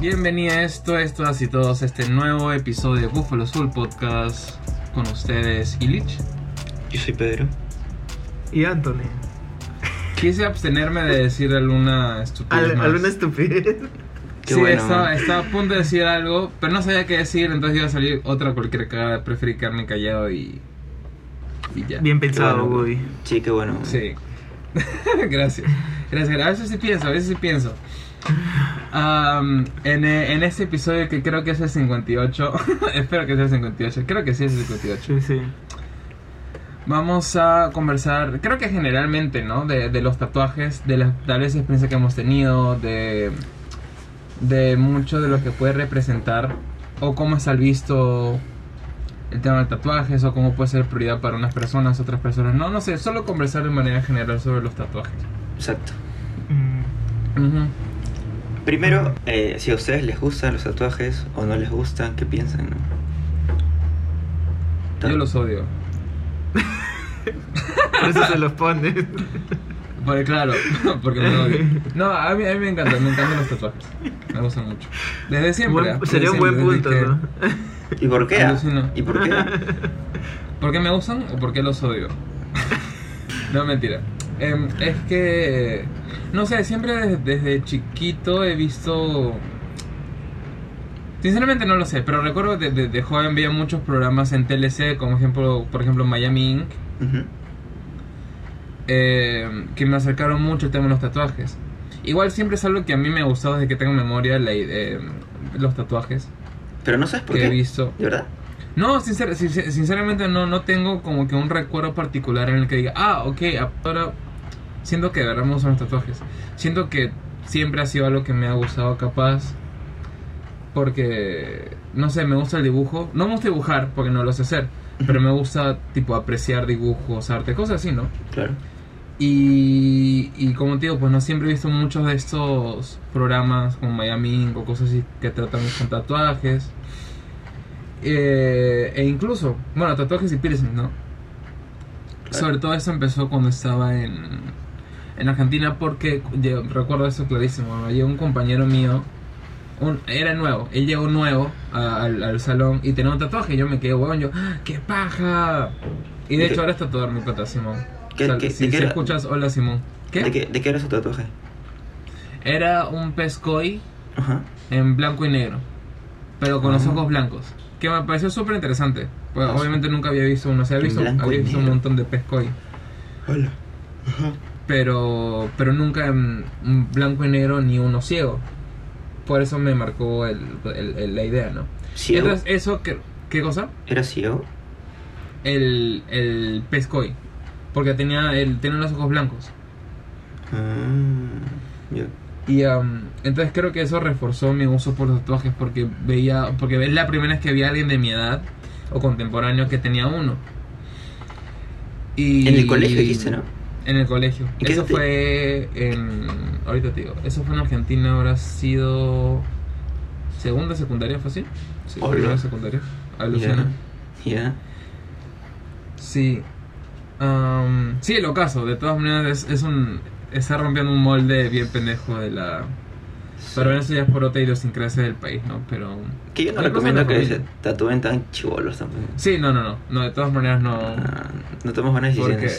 Bienvenidos todos, todas y todos a este nuevo episodio de Buffalo Soul Podcast con ustedes, Illich. Yo soy Pedro. Y Anthony. Quise abstenerme de decir alguna estupidez. Al- más. ¿Alguna estupidez? Qué sí, bueno. estaba, estaba a punto de decir algo, pero no sabía qué decir, entonces iba a salir otra cualquier cagada. Preferí quedarme callado y. y ya. Bien pensado, bueno. Woody. Sí, qué bueno. Sí. Gracias. Gracias. A veces sí pienso, a veces sí pienso. Am, en, eh, en este episodio que creo que es el 58, espero que sea el 58, creo que sí es el 58. Sí, sí. Vamos a conversar, creo que generalmente, ¿no? De, de los tatuajes, de la tal vez experiencia que hemos tenido, de, de mucho de lo que puede representar o cómo está visto el tema de tatuajes o cómo puede ser prioridad para unas personas, otras personas. No, no sé, solo conversar de manera general sobre los tatuajes. Exacto. Mm, Ujú. Primero, eh, si a ustedes les gustan los tatuajes o no les gustan, ¿qué piensan? no? Yo los odio. Por eso se los pone. Porque claro, porque me odio. No, a mí, a mí me encantan, me encantan los tatuajes. Me gustan mucho. Desde siempre. Buen-. Desde sería un buen punto, ¿no? ¿Y por qué? Alucino. ¿Y por qué? ¿Por qué me gustan o por qué los odio? no, mentira. Em, es que, no sé, siempre desde, desde chiquito he visto... Sinceramente no lo sé, pero recuerdo de, de- de joven veía muchos programas en TLC, como ejemplo, por ejemplo Miami Inc., eh, que me acercaron mucho el tema de los tatuajes. Igual siempre es algo que a mí me ha gustado desde que tengo memoria, la, eh, los tatuajes Pero no sabes por que qué. he visto. ¿De verdad? No, sincer- sin- sinceramente no, no tengo como que un recuerdo particular en el que diga, ah, ok, ahora siento que de verdad me gustan los tatuajes. Siento que siempre ha sido algo que me ha gustado capaz. Porque, no sé, me gusta el dibujo. No me gusta dibujar porque no lo sé hacer. Pero me gusta, tipo, apreciar dibujos, arte, cosas así, ¿no? Claro. Y, y como te digo, pues no siempre he visto muchos de estos programas como Miami o cosas así que tratan con tatuajes. Eh, e incluso, bueno, tatuajes y piercing, ¿no? Claro. Sobre todo eso empezó cuando estaba en, en Argentina porque yo recuerdo eso clarísimo. ¿no? Llegó un compañero mío, un, era nuevo, él llegó nuevo a- al, al salón y tenía un tatuaje. Yo me quedé huevón, yo, ¡Ah, ¡qué paja! Y de ¿De hecho qué? ahora es tatuador mi pata Simón. ¿Qué- O sea, qué- si, de si era? escuchas, hola Simón. ¿Qué? ¿De qué, ¿De qué era su tatuaje? Era un pescoy Ajá. en blanco y negro, pero con los Ah. ojos blancos. Que me pareció súper interesante. Pues Ah, obviamente nunca había visto uno, o sea, había visto, había visto un montón de pescoy. Hola. Ajá. Pero pero nunca en blanco y negro ni uno ciego. Por eso me marcó el, el- el- la idea, ¿no? ¿Ciego? Entonces, eso, ¿qué, qué cosa? ¿Era ciego? El, el pescoy. Porque tenía, el, tenía los ojos blancos. Ah. Y um, entonces creo que eso reforzó mi uso por los tatuajes porque veía, porque es la primera vez que vi a alguien de mi edad o contemporáneo que tenía uno. Y En el colegio dijiste, ¿no? En el colegio. ¿Y qué Eso te- fue en. Ahorita te digo. Eso fue en Argentina, habrá sido. Segunda secundaria, ¿fue así? Sí, Hola. primera secundaria. Alucina. Ya. Ya. Sí. Am, sí, el ocaso, de todas maneras, es, es un. Está rompiendo un molde bien pendejo de la. Pero eso ya es por otra idiosincrasia del país, ¿no? Pero. Que yo no recomiendo que se tatúen tan chivolos tampoco. Sí, no, no, no. No, de todas maneras no. Ah, no tomas buenas Porque.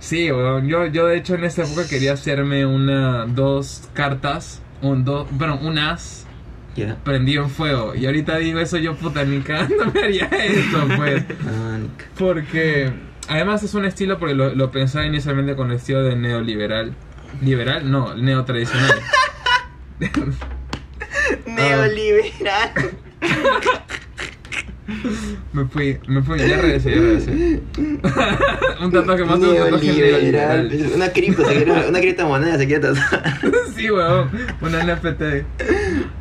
Sí, weón, yo, yo de hecho en esta época quería hacerme una. Dos cartas. Un, dos, bueno, un as Ya. prendido en fuego. Y ahorita digo eso, yo puta, ni cagando me haría eso, pues. Porque además es un estilo, porque lo, lo pensaba inicialmente con el estilo de neoliberal. ¿Liberal? No, neotradicional. Neoliberal. me fui, me fui, ya regresé, ya regresé. un tatuaje más un tatuaje neoliberal. Una cripto, se quiere, una criptomoneda se quiere tatuar. sí, weón, una NFT.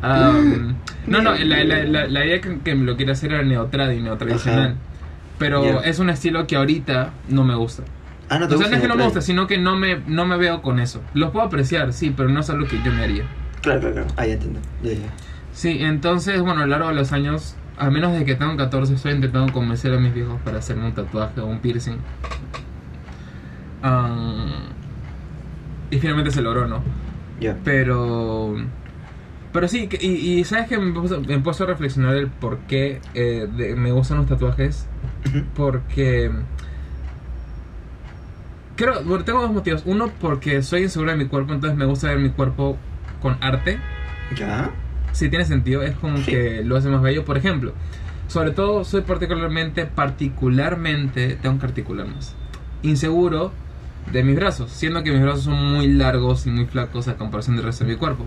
Am, no, no, la, la, la, la idea que, que me lo quiere hacer era neotradi, neotradicional. Ajá. Pero Ya. es un estilo que ahorita no me gusta. Ah, no te O sea, gusta no es que no me gusta, sino que no me, no me veo con eso. Los puedo apreciar, sí, pero no es algo que yo me haría. Claro, claro, claro. Ah, ya entiendo. Ya, ya. Sí, entonces, bueno, a lo largo de los años, a menos de que tengo 14, estoy intentando convencer a mis viejos para hacerme un tatuaje o un piercing. Ah, y finalmente se logró, ¿no? Ya. Pero Pero sí, y, y sabes que me, puso- me a reflexionar el por qué eh, de- me gustan los tatuajes. Porque. Creo, bueno, tengo dos motivos. Uno, porque soy inseguro de mi cuerpo, entonces me gusta ver mi cuerpo con arte. ¿Ya? Si tiene sentido, es como Sí. que lo hace más bello. Por ejemplo, sobre todo soy particularmente, particularmente, tengo que articular más, inseguro de mis brazos, siendo que mis brazos son muy largos y muy flacos a comparación del resto de mi cuerpo.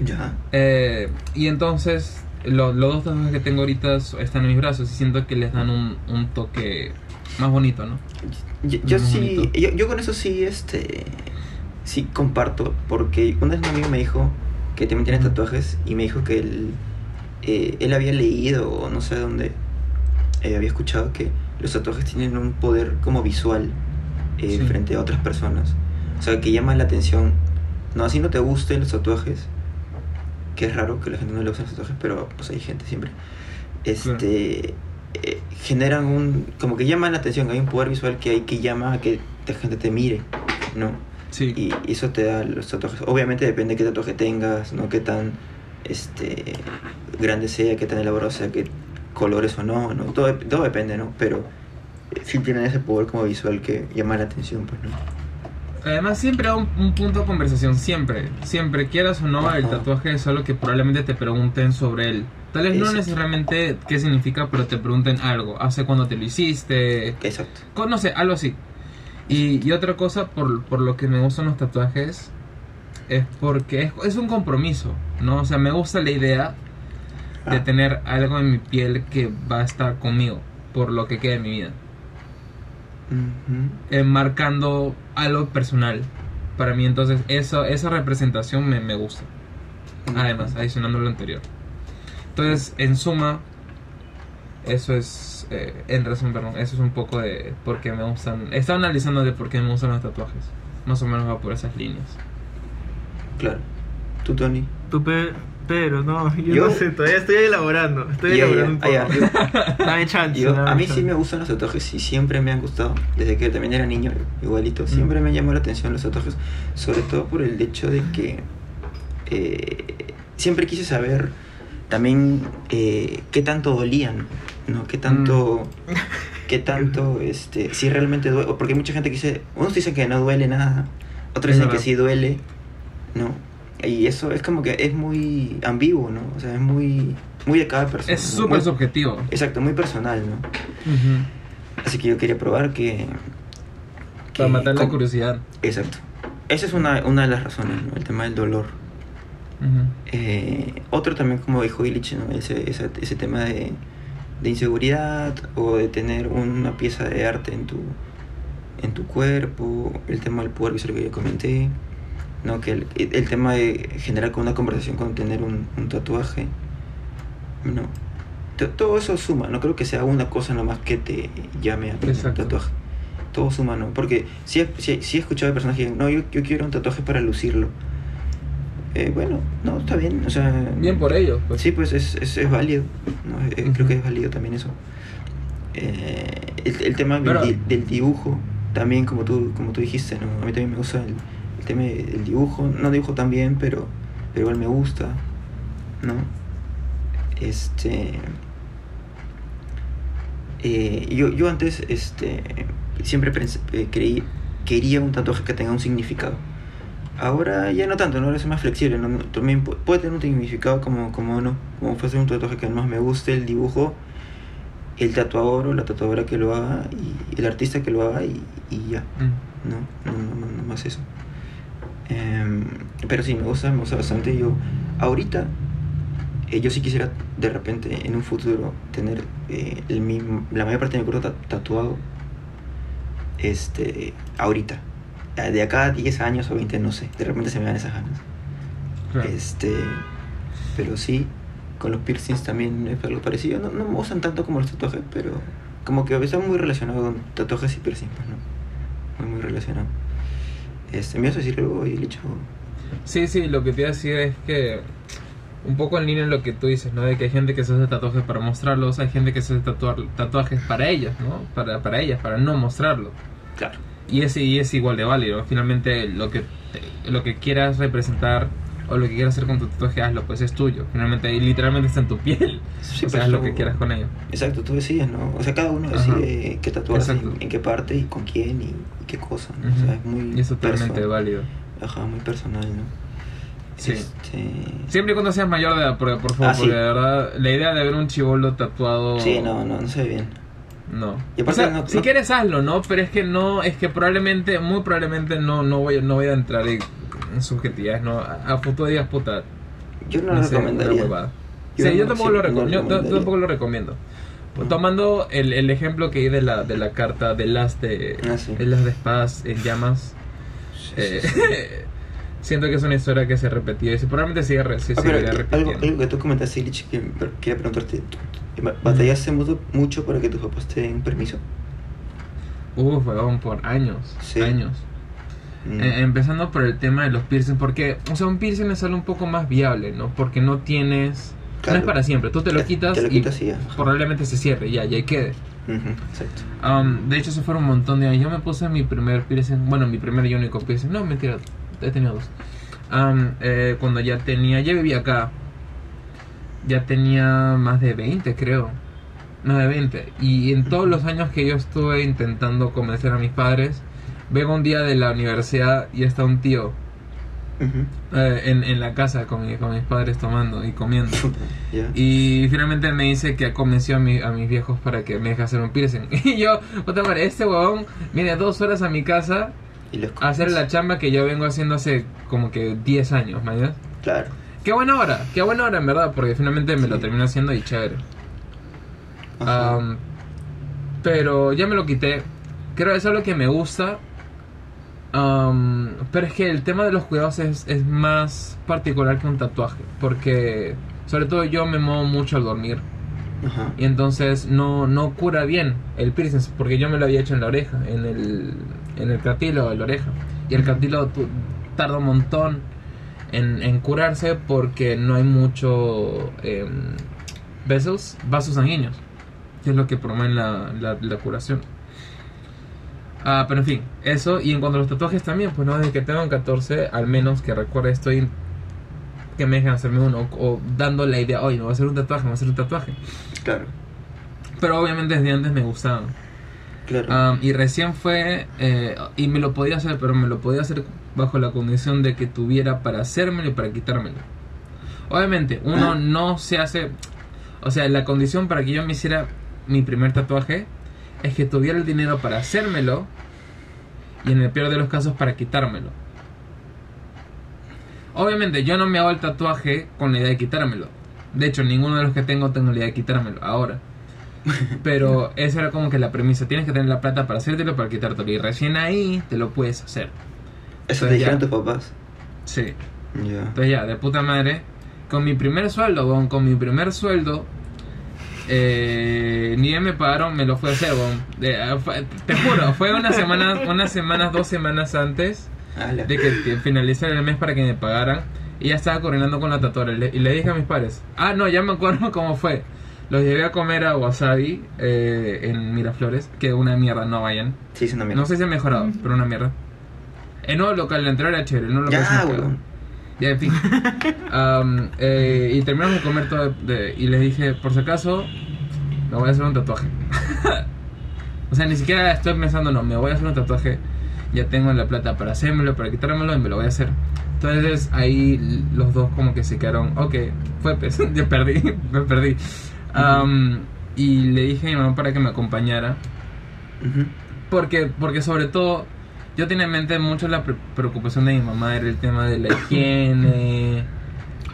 ¿Ya? Eh, y entonces, lo- los dos tatuajes que tengo ahorita están en mis brazos y siento que les dan un, un toque más bonito, ¿no? Yo, yo sí, yo, yo con eso sí, este, sí comparto, porque una vez un amigo me dijo que también tiene tatuajes y me dijo que él, eh, él había leído o no sé dónde, eh, había escuchado que los tatuajes tienen un poder como visual eh, Sí. frente a otras personas, o sea, que llama la atención, no, así no te gusten los tatuajes, que es raro que la gente no le guste los tatuajes, pero pues hay gente siempre, este... eh, generan un como que llaman la atención hay un poder visual que hay que llama a que la gente te mire no Sí. y eso te da los tatuajes obviamente depende de qué tatuaje tengas no qué tan este grande sea qué tan elaborado sea qué colores o no no todo, todo depende no pero eh, sí tienen ese poder como visual que llama la atención pues no Además, siempre hay un, un punto de conversación, siempre. Siempre, quieras o no, el Ajá. tatuaje es algo que probablemente te pregunten sobre él. Tal vez no necesariamente qué significa, pero te pregunten algo. ¿Hace cuándo te lo hiciste? exacto Con- No sé, algo así. Y, y otra cosa por, por lo que me gustan los tatuajes es porque es, es un compromiso, ¿no? O sea, me gusta la idea de Ah. tener algo en mi piel que va a estar conmigo por lo que quede de mi vida. Eh, marcando algo personal para mí. Entonces, eso, esa representación me, me gusta. Además, adicionando lo anterior. Entonces, en suma, eso es, eh, en resumen, perdón, eso es un poco de por qué me gustan. He estado analizando de por qué me gustan los tatuajes. Más o menos va por esas líneas. claro tú Tony Tú, pe- pero no, yo, Yo- no sé, todavía estoy elaborando. Estoy elaborando un ah, poco. ya, yo- Dame chance. Yo- dame a mí sí me gustan los tatuajes y siempre me han gustado. Desde que también era niño, igualito. Siempre me llamó la atención los tatuajes. Sobre todo por el hecho de que eh, siempre quise saber también eh, qué tanto dolían, ¿no? Qué tanto... Qué tanto, este, si realmente duele, porque hay mucha gente que dice, unos dicen que no duele nada, otros dicen que sí duele, ¿no? Y eso es como que es muy ambiguo, ¿no? O sea, es muy, muy de cada persona. Es ¿no? súper subjetivo. Exacto, muy personal, ¿no? Así que yo quería probar que... que Para matar la curiosidad. Exacto. Esa es una, una de las razones, ¿no? El tema del dolor. Eh, otro también, como dijo Illich, ¿no? ese, ese, ese tema de, de inseguridad o de tener una pieza de arte en tu, en tu cuerpo, el tema del poder visual que ya comenté, ¿no? que el, el tema de generar con una conversación con tener un, un tatuaje, ¿no? To- todo eso suma, no creo que sea una cosa nomás que te llame a tener un tatuaje. Todo suma, ¿no? Porque si sí, sí he escuchado de personas que dicen, no, yo, yo quiero un tatuaje para lucirlo. Eh, bueno, no, está bien, o sea... Bien por ello. Pues. Sí, pues es, es, es válido, ¿no? Eh, Creo que es válido también eso. Eh, el, el tema del, Pero- di- del dibujo, también como tú, como tú dijiste, ¿no? A mí también me gusta el, el tema del dibujo, no dibujo tan bien, pero, pero igual me gusta, ¿no? Este... eh, yo, yo antes este, siempre pensé- creí, quería un tatuaje que tenga un significado. Ahora ya no tanto, ¿no? ahora soy más flexible. ¿no? También pu- puede tener un significado como, como no. Como fuese un tatuaje que más me guste, el dibujo, el tatuador o la tatuadora que lo haga y el artista que lo haga y, y ya. Mm. No, no, no, no, no más eso. Em, pero sí, me gusta, me gusta bastante. Yo, ahorita, eh, yo sí quisiera de repente en un futuro tener eh, el mismo, la mayor parte de mi cuerpo ta- tatuado. Este, ahorita. Eh, De acá a 10 años o 20, no sé. De repente se me dan esas ganas. Claro. Este, pero sí, con los piercings también es algo parecido. No, no me gustan tanto como los tatuajes, pero como que está muy relacionado con tatuajes y piercings, pues, ¿no? Muy, muy relacionado. Este, ¿Me ibas a decir algo, Illich, o- Sí, sí, lo que te iba a decir es que un poco en línea en lo que tú dices, ¿no? De que hay gente que se hace tatuajes para mostrarlos, hay gente que se hace tatuar, tatuajes para ellas, ¿no? Para, para ellas, para no mostrarlo. Claro. Y es, y es igual de válido. Finalmente, lo que, lo que quieras representar o lo que quieras hacer con tu tatuaje, hazlo, pues es tuyo. Finalmente literalmente está en tu piel. Sí, o sea, haz lo que quieras con ello. Exacto, tú decides, ¿no? O sea, cada uno Ajá. decide qué tatuarse, en, qué parte y con quién y, y qué cosa, ¿no? O sea, es muy Y es totalmente válido. Ajá, muy personal, ¿no? Sí. Este... Siempre y cuando seas mayor de edad, porque, por favor, Ah, sí. porque de verdad, la idea de ver un chivolo tatuado. Sí, no, no, no se ve bien. No. Y O aparte sea, no- si no- quieres hazlo, ¿no? Pero es que no, es que probablemente, muy probablemente no, no voy, no voy a entrar en, subjetividades, ¿no? A, a futuro digas, puta, Yo no, lo sé, recomendaría. Yo sí, yo no- tampoco sí, lo yo, tampoco lo recomiendo. Pues. Tomando el, el ejemplo que di de la, de la carta de las de, Ah, sí. de las de espadas en llamas, eh. siento que es una historia que se repetía y probablemente sigue, se Ah, seguirá eh, repitiendo. algo, algo que tú comentaste, Lich, que quería preguntarte, ¿tú- tú- ba- ¿batallaste mucho, mucho para que tus papás te den permiso? Uf, weón, por años, Sí. años. Mm. Eh, empezando por el tema de los piercings, porque, o sea, un piercing es algo un poco más viable, ¿no? Porque no tienes... No Claro. es para siempre, tú te lo quitas, te lo y quitas y ya, ajá. probablemente se cierre, ya, y ahí quede. Ujú, exacto. Um, de hecho, se fueron un montón de años. Yo me puse mi primer piercing, bueno, mi primer y único piercing. No, mentira, he tenido dos. Um, eh, cuando ya tenía, ya vivía acá. Ya tenía más de 20, creo. Más de 20. Y en todos los años que yo estuve intentando convencer a mis padres, vengo un día de la universidad y está un tío Ujú. eh, en, en la casa con, mi- con mis padres tomando y comiendo. Ya. Y finalmente me dice que ha convencido a, mi- a mis viejos para que me deje hacer un piercing. Y yo, puta madre, este huevón viene dos horas a mi casa Y los a hacer la chamba que yo vengo haciendo hace como que 10 años, ¿me Claro. Qué buena hora, qué buena hora en verdad, porque finalmente me lo Sí. terminé haciendo y chévere. Am, pero ya me lo quité. Creo que es algo que me gusta. Am, pero es que el tema de los cuidados es, es más particular que un tatuaje. Porque sobre todo yo me muevo mucho al dormir. Ajá. Y entonces no, no cura bien el piercing, porque yo me lo había hecho en la oreja, en el, en el cartílago de la oreja. Y el cartílago tarda un montón en, en curarse porque no hay mucho em, vessels, vasos sanguíneos, que es lo que promueve la, la, la curación. Ah, pero en fin, eso. Y en cuanto a los tatuajes también, pues no, desde que tengo 14, al menos que recuerde, estoy que me dejen hacerme uno o, o dando la idea, oye, me voy a hacer un tatuaje, me voy a hacer un tatuaje. Claro. Pero obviamente desde antes me gustaban. Claro. Y recién fue, eh, y me lo podía hacer, pero me lo podía hacer bajo la condición de que tuviera para hacérmelo y para quitármelo. Obviamente, uno Ah. no se hace, o sea, la condición para que yo me hiciera mi primer tatuaje es que tuviera el dinero para hacérmelo y en el peor de los casos para quitármelo. Obviamente yo no me hago el tatuaje con la idea de quitármelo. De hecho, ninguno de los que tengo tengo la idea de quitármelo ahora. Pero esa era como que la premisa. Tienes que tener la plata para hacértelo, para quitártelo. Y recién ahí te lo puedes hacer. Eso entonces te dijeron ya. tus papás. Sí. Ya. Entonces ya, de puta madre. Con mi primer sueldo, weón, con mi primer sueldo. Eh, ni bien me pagaron, me lo fui a hacer, weón. De- ah, fue- te juro, fue unas semanas, unas semanas, dos semanas antes Ala. de que finalizara el mes para que me pagaran. Y ya estaba coordinando con la tatuadora. Y le, y le dije a mis padres, ah, no, ya me acuerdo cómo fue. Los llevé a comer a Wasabi eh, en Miraflores, que una mierda, no vayan. Sí, es una mierda. No sé si ha mejorado, pero una mierda. El nuevo local, el anterior era chévere, el nuevo local Ya, weón. Ya, en fin. Am, eh, y terminamos de comer todo. de- y les dije, por si acaso, me voy a hacer un tatuaje. o sea, ni siquiera estoy pensando, no, me voy a hacer un tatuaje. Ya tengo la plata para hacérmelo, para quitármelo y me lo voy a hacer. Entonces ahí los dos como que se quedaron, ok, fue pues, ya perdí, me perdí. Am, y le dije a mi mamá para que me acompañara. Ujú. Porque, porque sobre todo, yo tenía en mente mucho la pre- preocupación de mi mamá, era el tema de la higiene,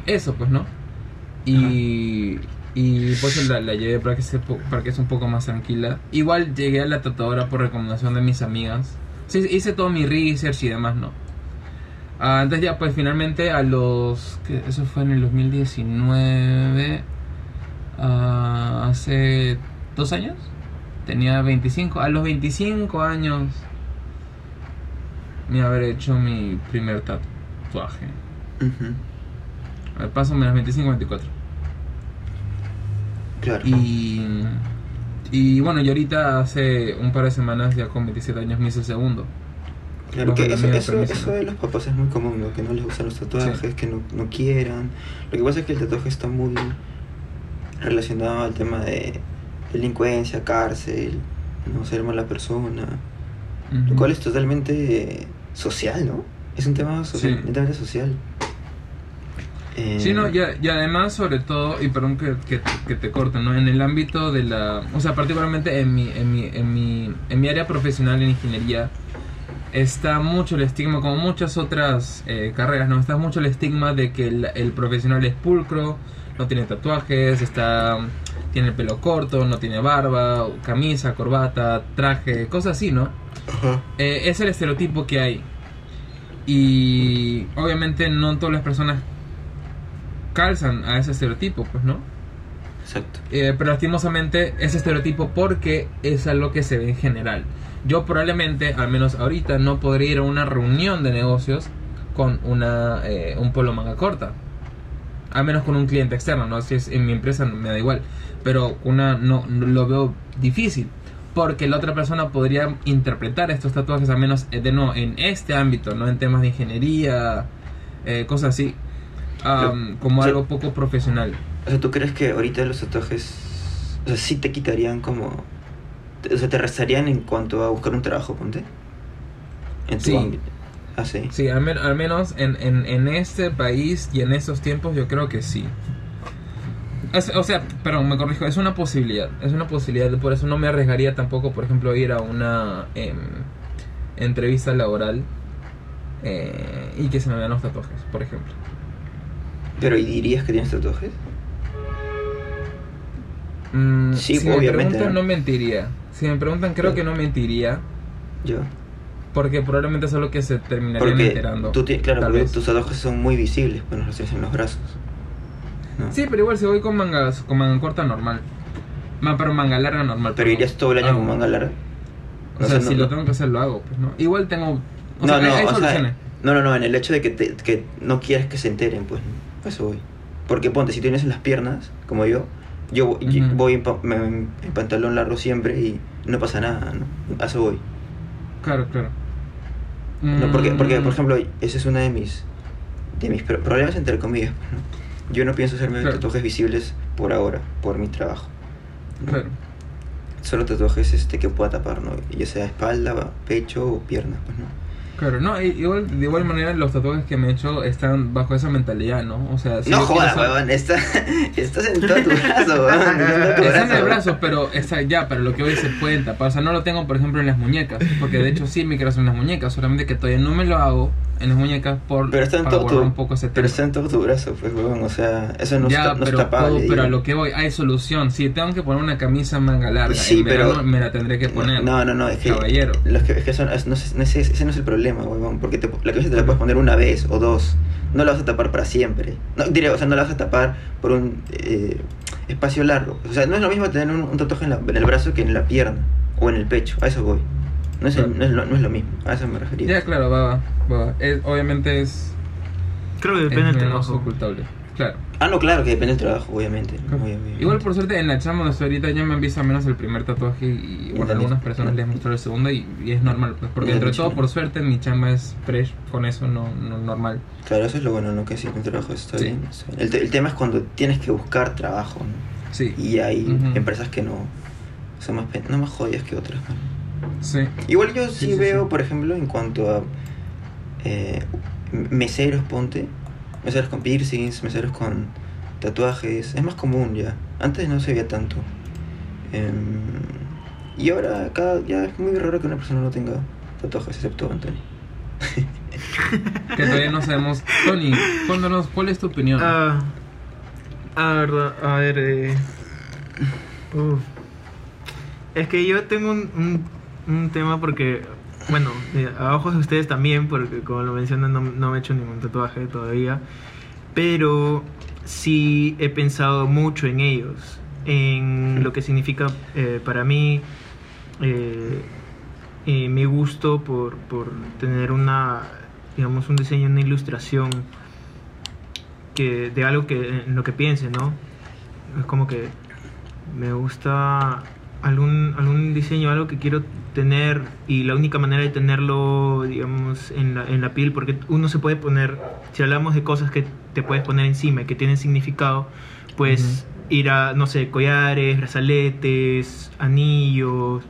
eso pues, ¿no? Y, y pues la, la llevé para que, se, para que sea un poco más tranquila. Igual llegué a la tatuadora por recomendación de mis amigas. Sí, hice todo mi research y demás, ¿no? Ah, entonces ya, pues finalmente a los... que Eso fue en el 2019, ah, hace dos años. Tenía 25. A los 25 años me habré hecho mi primer tatuaje. Ujú. Al paso menos 25, 24. Claro. Y, y bueno, y ahorita hace un par de semanas, ya con 27 años, me hice el segundo. Claro que eso, de los papás es muy común, ¿no? Que no les gustan los tatuajes, que no, no quieran. Lo que pasa es que el tatuaje está muy relacionado al tema de delincuencia, cárcel, no ser mala persona. Lo cual es totalmente social, ¿no? Es un tema social, Sí. social. Eh, Sí, no, y, además, sobre todo, y perdón que, que, que te corte, ¿no? En el ámbito de la. O sea, particularmente en mi, en mi, en mi, en mi área profesional en ingeniería, está mucho el estigma, como muchas otras eh, carreras, ¿no? Está mucho el estigma de que el, el profesional es pulcro, no tiene tatuajes, está. Tiene el pelo corto, no tiene barba, camisa, corbata, traje, cosas así, ¿no? Ajá. Eh, es el estereotipo que hay. Y obviamente no todas las personas calzan a ese estereotipo, pues, ¿no? Exacto. Eh, pero lastimosamente ese estereotipo porque es algo que se ve en general. Yo probablemente, al menos ahorita, no podría ir a una reunión de negocios con una, eh, un polo manga corta. Al menos con un cliente externo, ¿no? Si es en mi empresa me da igual. Pero una no, no lo veo difícil. Porque la otra persona podría interpretar estos tatuajes, al menos eh, de no, en este ámbito, ¿no? En temas de ingeniería, eh, cosas así. como Sí. algo poco profesional. O sea, ¿tú crees que ahorita los tatuajes, o sea, sí te quitarían como, o sea, te restarían en cuanto a buscar un trabajo, ponte? En tu Sí. ámbito. Ah, sí. Sí, al, men- al menos en, en, en este país y en estos tiempos yo creo que sí. Es- o sea, perdón, me corrijo, es una posibilidad. Es una posibilidad, por eso no me arriesgaría tampoco, por ejemplo, ir a una em, entrevista laboral eh, y que se me vean los tatuajes, por ejemplo. Pero ¿y dirías que tienes tatuajes? Mm, Sí, si me obviamente, preguntan, ¿no? no mentiría. Si me preguntan, creo que no mentiría, Yo. Porque probablemente es algo que se terminarían Porque enterando. tú claro, porque vez. tus tatuajes son muy visibles cuando los tienes en los brazos. ¿no? Sí, pero igual si voy con mangas, con manga corta normal. Ma, pero manga larga normal. Pero irías todo el año Ah, con manga larga. O O sea, sea, si no- lo tengo que hacer, lo hago, pues, ¿no? Igual tengo... O no, sea, no, hay, soluciones. sea, no, no, no, en el hecho de que, te- que no quieres que se enteren, pues, eso voy. Porque ponte, si tienes en las piernas, como yo, yo Ujú. voy en, pa- en pantalón largo siempre y no pasa nada, ¿no? A eso voy. Claro, claro. No, porque, porque, por Mm, ejemplo, ese es uno de mis, de mis pro- problemas, entre comillas. Yo no pienso hacerme Claro. tatuajes visibles por ahora, por mi trabajo. ¿no? Claro. Solo tatuajes este, que pueda tapar, ¿no? Ya sea espalda, pecho o pierna, pues, ¿no? Claro, no, igual, de igual manera los tatuajes que me he hecho están bajo esa mentalidad, ¿no? O sea, si no jodas, hacer- huevón, está, estás en todo tu brazo, huevón. Está en el brazo. brazo, pero está ya, pero lo que hoy se pueden tapar. O sea, no lo tengo, por ejemplo, en las muñecas. Porque de hecho sí me quiero hacer en las muñecas. Solamente que todavía no me lo hago en las muñecas por Pero está en para todo tu, un poco ese pero tema. está en todo tu brazo, pues, huevón, o sea, eso no, ya, está, no pero, es tapable. puedo- pero a lo que voy, hay solución. Si tengo que poner una camisa manga larga, Sí, en pero- verano me la tendré que poner. No, no, no, es que. Caballero. Los que, es que son- no, es- no es- ese no es el problema, huevón. Porque te- la camisa te la puedes poner una vez o dos. No la vas a tapar para siempre. No, diré, o sea, no la vas a tapar por un eh, espacio largo. O sea, no es lo mismo tener un, un tatuaje en, la- en el brazo que en la pierna o en el pecho. A eso voy. No es, el- no es, lo, no es lo mismo. A eso me refería. Ya, claro, va, va. va. Es- obviamente es, Creo que depende del trabajo. ocultable. Claro. Ah, no, claro, que depende del trabajo, obviamente. Claro. Obvio. Igual por suerte en la chamba donde estoy ahorita ya me han visto al menos el primer tatuaje y bueno, algunas personas les mostró el segundo y, y es normal, pues, porque entre todo por suerte mi chamba es fresh, con eso no, no normal. Claro, eso es lo bueno, ¿no? Que si un trabajo está Sí. bien. está bien. El, el tema es cuando tienes que buscar trabajo, ¿no? Sí. Y hay Ujú. empresas que no son más, no más jodidas que otras, ¿no? Sí. Igual yo Sí, sí, sí, veo, sí. por ejemplo, en cuanto a eh, meseros, ponte, meseros con piercings, meseros con tatuajes, es más común ya. Antes no se veía tanto. Em, y ahora cada, ya es muy raro que una persona no tenga tatuajes, excepto Anthony. Que todavía no sabemos. Tony, cuéntanos, ¿cuál es tu opinión? Ah, ah, verdad, a ver, eh, uf. es que yo tengo un, un, un tema porque, bueno, eh, a ojos de ustedes también, porque como lo mencionan no, no me he hecho ningún tatuaje todavía, pero sí he pensado mucho en ellos, en lo que significa eh, para mí eh, eh, mi gusto por, por tener una, digamos, un diseño, una ilustración que de algo que en lo que piense, ¿no? Es como que me gusta algún, algún diseño, algo que quiero tener y la única manera de tenerlo, digamos, en la, en la piel, porque uno se puede poner, si hablamos de cosas que te puedes poner encima y que tienen significado, pues ir a, no sé, collares, brazaletes, anillos,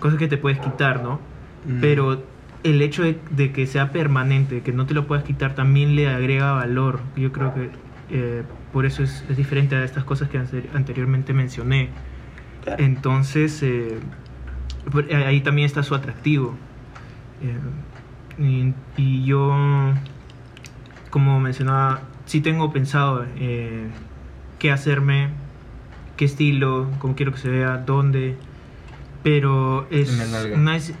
cosas que te puedes quitar, ¿no? Mm. Pero el hecho de, de que sea permanente, que no te lo puedas quitar, también le agrega valor. Yo creo que eh, por eso es, es diferente a estas cosas que ante- anteriormente mencioné. Entonces, eh, ahí también está su atractivo. Eh, y, y yo, como mencionaba, sí tengo pensado eh, qué hacerme, qué estilo, cómo quiero que se vea, dónde. Pero es En la nalga. una, es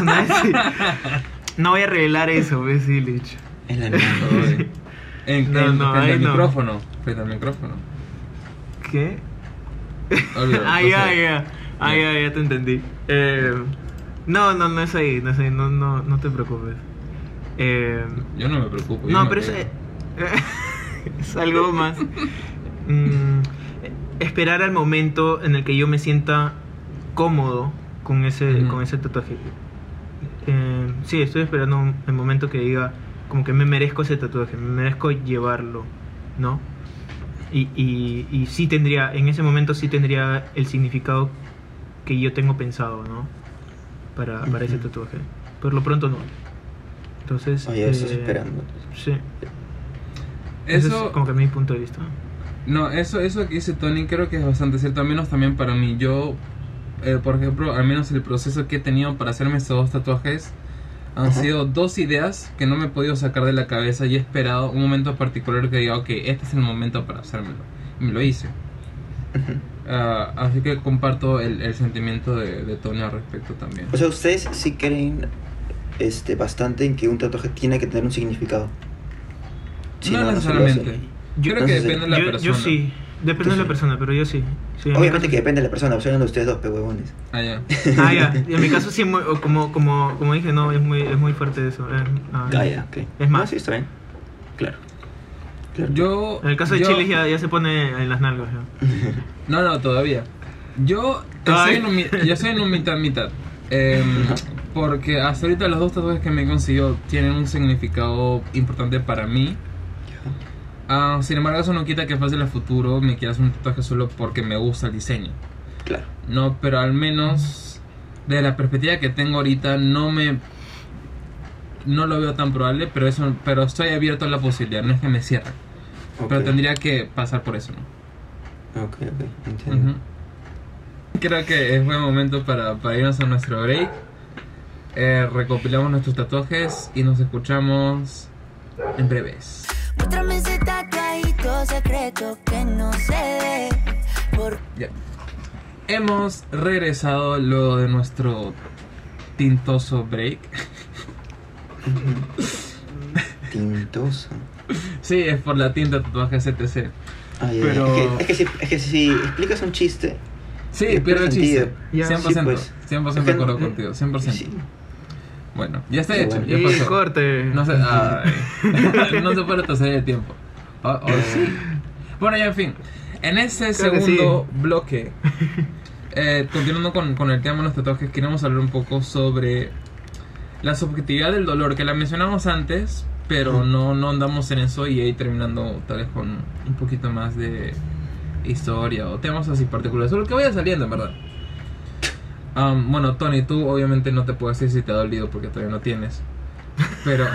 una No voy a revelar eso, ¿ves, Illich? Es la Oye. En, No, en- no, frente ahí al no. micrófono. Frente al micrófono. ¿Qué? Ah, no ya, ya. Ah, ya, ya te entendí. Eh, no, no, no es ahí, no es ahí, no, no, no te preocupes. Eh, Yo no me preocupo. no, pero es, es algo más. Mm, esperar al momento en el que yo me sienta cómodo con ese, Ujú. con ese tatuaje. Eh, sí, estoy esperando el momento que diga, como que me merezco ese tatuaje, me merezco llevarlo, ¿no? Y, y, y sí tendría, en ese momento sí tendría el significado que yo tengo pensado, ¿no? Para, para ese Ujú. tatuaje. Por lo pronto no. Entonces... Oye, estás eh, esperando. Sí. Ese Eso, es como que mi punto de vista. no, eso, eso que dice Tony creo que es bastante cierto, al menos también para mí. Yo, eh, por ejemplo, al menos el proceso que he tenido para hacerme estos dos tatuajes han Ajá. sido dos ideas que no me he podido sacar de la cabeza y he esperado un momento particular que diga, ok, este es el momento para hacérmelo. Y me lo hice. Ah, así que comparto el, el sentimiento de, de Tony al respecto también. O sea, ustedes sí creen este, bastante en que un tatuaje tiene que tener un significado. Si no, lo necesariamente. hace. Yo creo no que depende de la yo, persona. yo sí. Depende de la persona, pero yo sí. Sí, Obviamente caso- que depende de la persona, hablando de ustedes dos, pe huevones. Ah, ya. Ah, ya. Y en mi caso sí, muy- como, como, como dije, no, es muy, es muy fuerte eso. eh, ah, Ah, ya, ok. Es más. No, sí, está bien. Claro. Yo. En el caso de yo- Chile ya, ya se pone en las nalgas. No, no, todavía. Yo estoy en un, yo estoy en un mitad mitad. Em, porque hasta ahorita los dos tatuajes que me he conseguido tienen un significado importante para mí. Ah, sin embargo, eso no quita que fácil a futuro me quiera hacer un tatuaje solo porque me gusta el diseño. Claro. No, pero al menos de la perspectiva que tengo ahorita no me no lo veo tan probable, pero eso pero estoy abierto a la posibilidad, no es que me pero tendría que pasar por eso, ¿no? Ok, ok, entiendo. Creo que es buen momento para, para irnos a nuestro break. Eh, recopilamos nuestros tatuajes y nos escuchamos en breves. Muéstrame ese secreto que no ve. Por Ya. Hemos regresado luego de nuestro tintoso break. Tintoso. Sí, es por la tinta tatuaje CTC. Ah, ya, Pero- Es que, es, que si, es que si explicas un chiste. Sí, pierde el chiste. sentido. Ya. 100%, Sí, pues. 100% Es de acuerdo contigo, 100%. Sí. Bueno, ya está hecho, bueno. ya Y pasó. corte. No se, ay. no se puede retroceder el tiempo. O, o sí. Bueno, ya en fin. En este Creo segundo bloque, eh, continuando con, con el tema de los tatuajes, queremos hablar un poco sobre la subjetividad del dolor, que la mencionamos antes, pero no, no andamos en eso y ahí terminando tal vez con un poquito más de historia o temas así particulares, o lo que vaya saliendo en verdad. Am, bueno, Tony, tú obviamente no te puedes decir si te ha dolido porque todavía no tienes. Pero,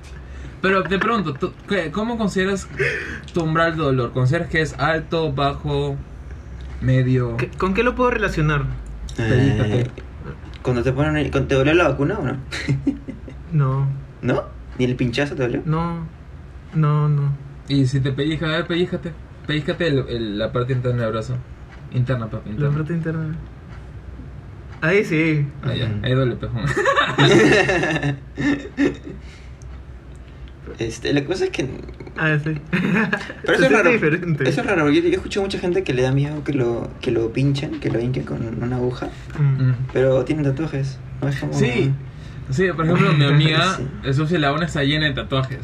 pero te pregunto, ¿tú- qué- ¿cómo consideras tu umbral de dolor? ¿Consideras que es alto, bajo, medio? ¿Qué- ¿Con qué lo puedo relacionar? Eh, cuando te ponen. el- cuando ¿Te dolió la vacuna o no? No, ¿No? ¿Ni el pinchazo te dolió? no, no, no. Y si te pellizca, a ver, pellíjate. Pellíjate el- el- la parte interna del brazo. Interna, papi, La parte interna. Ahí sí. Ah, ya, ahí duele, pejón. Este, lo que pasa es que. Ah, sí. Pero eso Se es raro. diferente. Eso es raro. Yo, yo escucho mucha gente que le da miedo que lo, que lo pinchen, que lo hinquen con una aguja. Mm. Mm. Pero tienen tatuajes. ¿no? Es como... Sí, sí, por ejemplo, mi amiga, Sí. el Susi Laona está llena de tatuajes.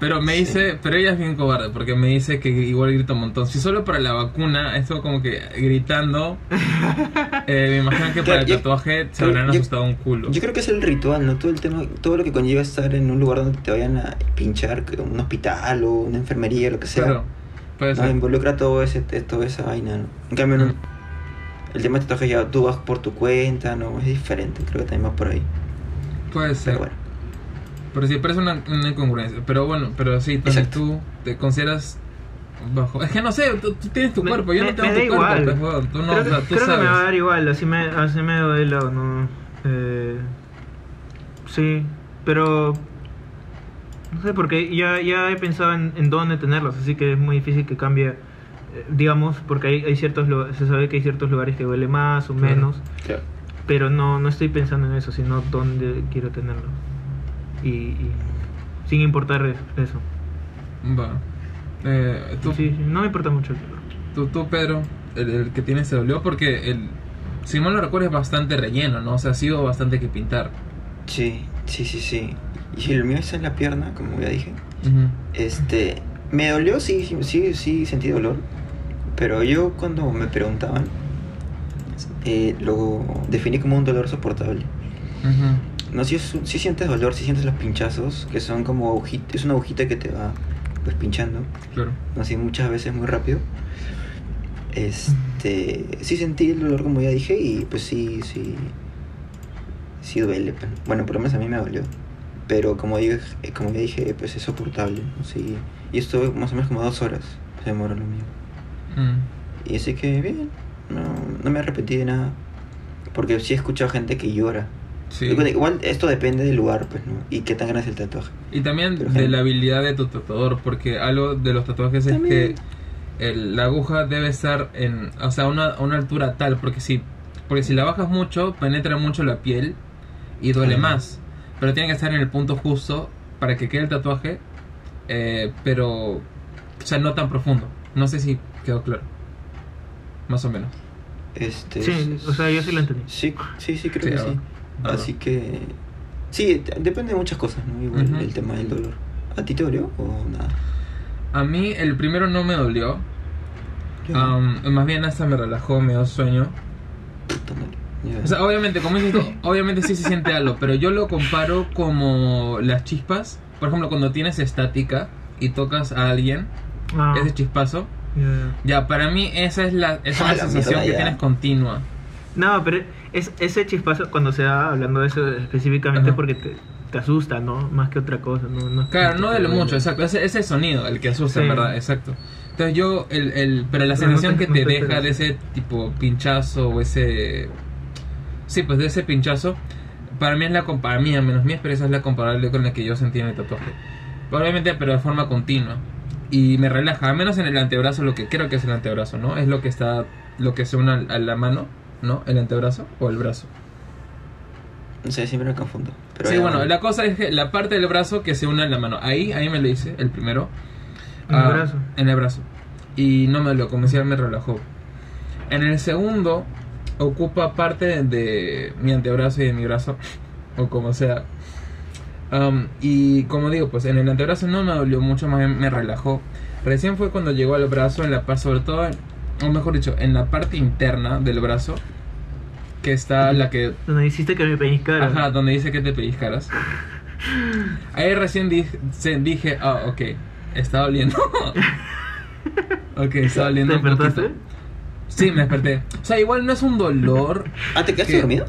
Pero me dice, pero ella es bien cobarde porque me dice que igual grita un montón. Si solo para la vacuna, esto como que gritando, eh, me imagino que para el Yo- tatuaje se habrán yo- asustado un culo. Yo creo que es el ritual, ¿no? Todo el tema, todo lo que conlleva estar en un lugar donde te vayan a pinchar, un hospital o una enfermería, lo que sea. Claro, puede ¿no? ser. Involucra todo ese, toda esa vaina, ¿no? En cambio, no- Mm. el tema de tatuaje ya tú vas por tu cuenta, ¿no? Es diferente, creo que también va por ahí. Puede ser. Pero bueno, Pero sí, parece una, una incongruencia. Pero bueno, pero sí, Exacto. tú te consideras bajo. Es que no sé, tú, tú tienes tu Me- cuerpo, yo me- no tengo me tu da cuerpo. igual. pues, weón, tú no, creo o sea, que, tú creo que sabes. me va a dar igual, así me, así me duele o no. Eh, sí, pero. No sé, porque ya, ya he pensado en, en dónde tenerlos, así que es muy difícil que cambie. eh, digamos, porque hay, hay ciertos se sabe que hay ciertos lugares que duele más o Claro. menos, claro. Pero no, no estoy pensando en eso, sino dónde quiero tenerlos. Y, y sin importar es- eso. Va. Eh, tú, Sí, sí, no me importa mucho tú, tú, Pedro, el, el que tienes se dolió porque el. Si mal no recuerdo es bastante relleno, ¿no? O sea, ha sido bastante que pintar. Sí, sí, sí, sí. Y el mío está en la pierna, como ya dije. Este, me dolió, sí, sí, sí, sí sentí dolor. Pero yo cuando me preguntaban, eh, lo definí como un dolor soportable. No, si sí sientes dolor, si sientes los pinchazos, que son como agujitas, es una agujita que te va pues pinchando, Claro. así muchas veces muy rápido. Este, sí sentí el dolor como ya dije y pues sí, sí, sí duele. pues. Bueno, por lo menos a mí me dolió. Pero como dije, como ya dije, pues es soportable. Sí. Y estuve más o menos como dos horas, se demoró lo mío. Y así que bien, no, no me arrepentí de nada. Porque sí he escuchado gente que llora. Sí. Igual- esto depende del lugar, pues, ¿no? Y qué tan grande es el tatuaje. Y también Pero de la habilidad de tu tatuador, porque algo de los tatuajes es que el- la aguja debe estar en, o sea, a una, una altura tal, porque si, porque si la bajas mucho, penetra mucho la piel y duele más. Pero tiene que estar en el punto justo para que quede el tatuaje, eh, pero, o sea, no tan profundo. No sé si quedó claro. Más o menos. Este, Sí, o sea, yo sí lo entendí. Sí, sí, sí, creo Sí, que sí. Así que. Sí, depende de muchas cosas, ¿no? Igual el tema del dolor. ¿A ti te dolió o nada? A mí el primero no me dolió, am, más bien hasta me relajó, me dio sueño. O sea, obviamente, como dices tú, obviamente sí se siente algo, pero yo lo comparo como las chispas. Por ejemplo, cuando tienes estática y tocas a alguien, Ah, ese chispazo, ya, ya. ya, para mí esa es la, es Ah, una la sensación que ya. tienes continua. No, pero es, ese chispazo, cuando se da hablando de eso específicamente, Ajá. porque te, te asusta, ¿no? Más que otra cosa, ¿no? no Claro, no de lo duele. mucho, exacto. Ese, ese sonido, el que asusta, Sí. en verdad, exacto. Entonces yo, el, el, pero la Pero no sensación te- que no te deja de ese tipo pinchazo o ese... Sí, pues de ese pinchazo, para mí es la para mí, al menos mi experiencia es la comparable con la que yo sentí en el tatuaje. Probablemente, pero de forma continua. Y me relaja, al menos en el antebrazo, lo que creo que es el antebrazo, ¿no? Es lo que está, lo que se une a la mano, ¿no? El antebrazo o el brazo. No sé, siempre me confundo. Pero sí, bueno, la cosa es que la parte del brazo que se une a la mano. Ahí, ahí me lo hice, el primero. En el Ah, brazo. En el brazo. Y no me lo comencé, me relajó. En el segundo, ocupa parte de, de mi antebrazo y de mi brazo. O como sea. Am, y como digo, pues en el antebrazo no me dolió mucho, más me relajó. Recién fue cuando llegó al brazo, en la sobre todo, o mejor dicho, en la parte interna del brazo. Que está la que Donde hiciste que me pellizcara. Ajá, donde dice que te pellizcaras. Ahí recién dije, se- dije ah, ok, está doliendo. ok, está doliendo ¿Te despertaste? Sí, me desperté. O sea, igual no es un dolor. Ah, ¿te quedaste ¿Qué? dormido?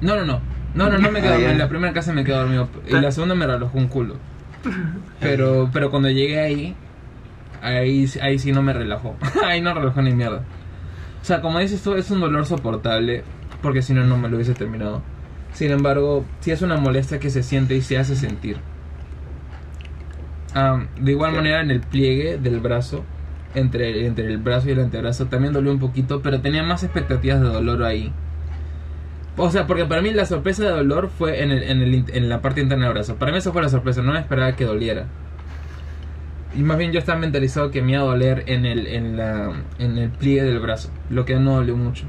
No, no, no. No, no, no me quedo Ah, dormido. En la primera casa me quedé dormido. Y la segunda me relojó un culo. Pero, pero cuando llegué ahí, ahí, ahí sí no me relajó. ahí no relajó ni mierda. O sea, como dices tú, es un dolor soportable. Porque si no, no me lo hubiese terminado. Sin embargo, sí es una molestia que se siente y se hace sentir. Am, de igual manera, en el pliegue del brazo, entre, entre el brazo y el antebrazo, también dolió un poquito, pero tenía más expectativas de dolor ahí. O sea, porque para mí la sorpresa de dolor fue en, el, en, el, en la parte interna del brazo. Para mí eso fue la sorpresa, no me esperaba que doliera. Y más bien yo estaba mentalizado que me iba a doler en el, en la, en el pliegue del brazo, lo que no dolió mucho.